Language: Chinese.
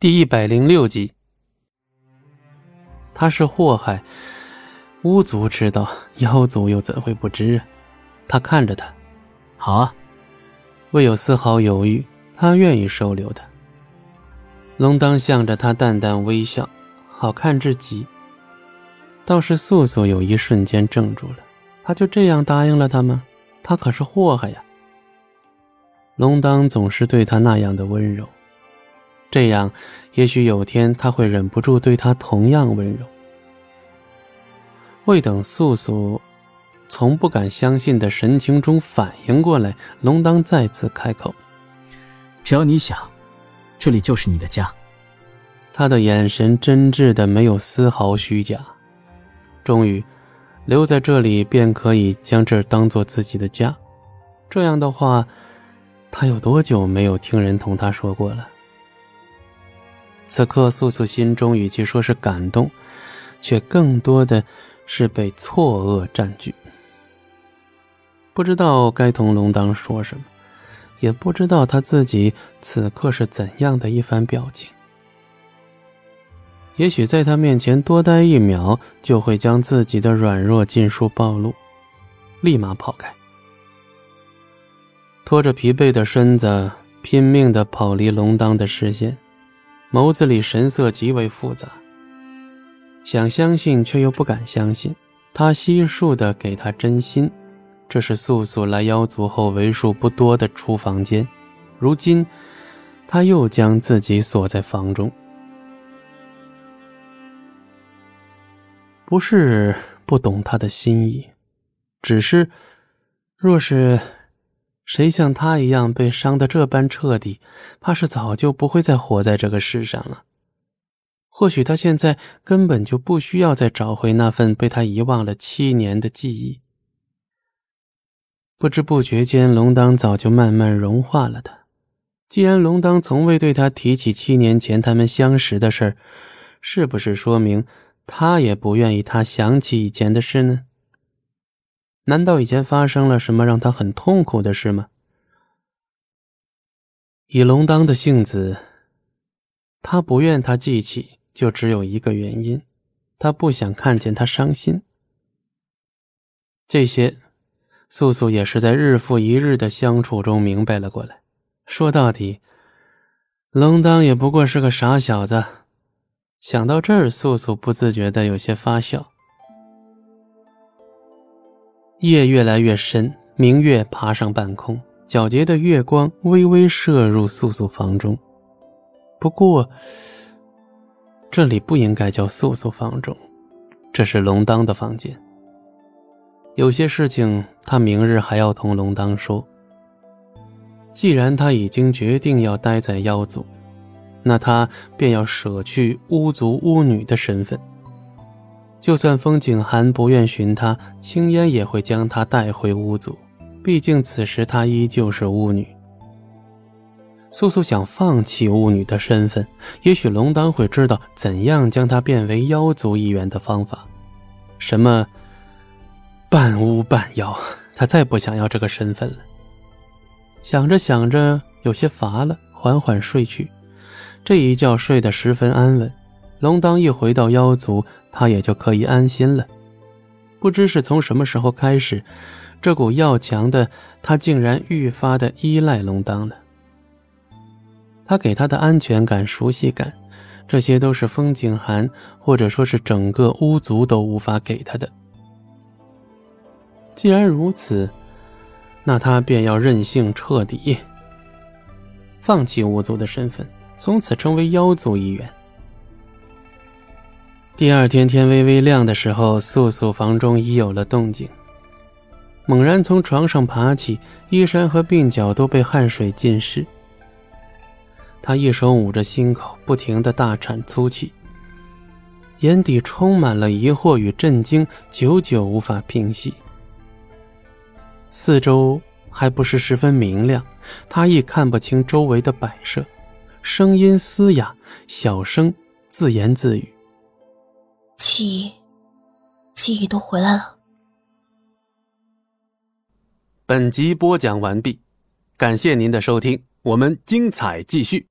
第一百零六集，他是祸害，巫族知道，妖族又怎会不知啊？他看着他，好啊，未有丝毫犹豫，他愿意收留他。龙当向着他淡淡微笑，好看至极。倒是素素有一瞬间怔住了，他就这样答应了他吗？他可是祸害呀！龙当总是对他那样的温柔。这样，也许有天他会忍不住对他同样温柔。未等素素从不敢相信的神情中反应过来，龙当再次开口：“只要你想，这里就是你的家。”他的眼神真挚的没有丝毫虚假。终于，留在这里便可以将这儿当做自己的家。这样的话，他有多久没有听人同他说过了？此刻，素素心中与其说是感动，却更多的是被错愕占据。不知道该同龙当说什么，也不知道他自己此刻是怎样的一番表情。也许在他面前多待一秒，就会将自己的软弱尽数暴露，立马跑开，拖着疲惫的身子，拼命的跑离龙当的视线。眸子里神色极为复杂，想相信却又不敢相信。他悉数的给他真心，这是素素来妖族后为数不多的出房间。如今，他又将自己锁在房中，不是不懂他的心意，只是，若是。谁像他一样被伤得这般彻底，怕是早就不会再活在这个世上了。或许他现在根本就不需要再找回那份被他遗忘了七年的记忆。不知不觉间，龙当早就慢慢融化了他。既然龙当从未对他提起七年前他们相识的事儿是不是说明他也不愿意他想起以前的事呢？难道以前发生了什么让他很痛苦的事吗？以龙当的性子，他不愿他记起，就只有一个原因，他不想看见他伤心。这些，素素也是在日复一日的相处中明白了过来。说到底，龙当也不过是个傻小子。想到这儿，素素不自觉的有些发笑。夜越来越深，明月爬上半空，皎洁的月光微微射入素素房中。不过，这里不应该叫素素房中，这是龙当的房间。有些事情他明日还要同龙当说。既然他已经决定要待在妖族，那他便要舍去巫族巫女的身份。就算风景寒不愿寻他，青烟也会将他带回巫族。毕竟此时她依旧是巫女。素素想放弃巫女的身份，也许龙当会知道怎样将她变为妖族一员的方法。什么半巫半妖，他再不想要这个身份了。想着想着，有些乏了，缓缓睡去。这一觉睡得十分安稳。龙当一回到妖族，他也就可以安心了。不知是从什么时候开始，这股要强的他竟然愈发的依赖龙当了。他给他的安全感、熟悉感，这些都是风景寒或者说是整个巫族都无法给他的。既然如此，那他便要任性彻底，放弃巫族的身份，从此成为妖族一员。第二天天微微亮的时候，素素房中已有了动静。猛然从床上爬起，衣衫和鬓角都被汗水浸湿。他一手捂着心口，不停的大喘粗气，眼底充满了疑惑与震惊，久久无法平息。四周还不是十分明亮，他亦看不清周围的摆设，声音嘶哑，小声自言自语。记忆，记忆都回来了。本集播讲完毕，感谢您的收听，我们精彩继续。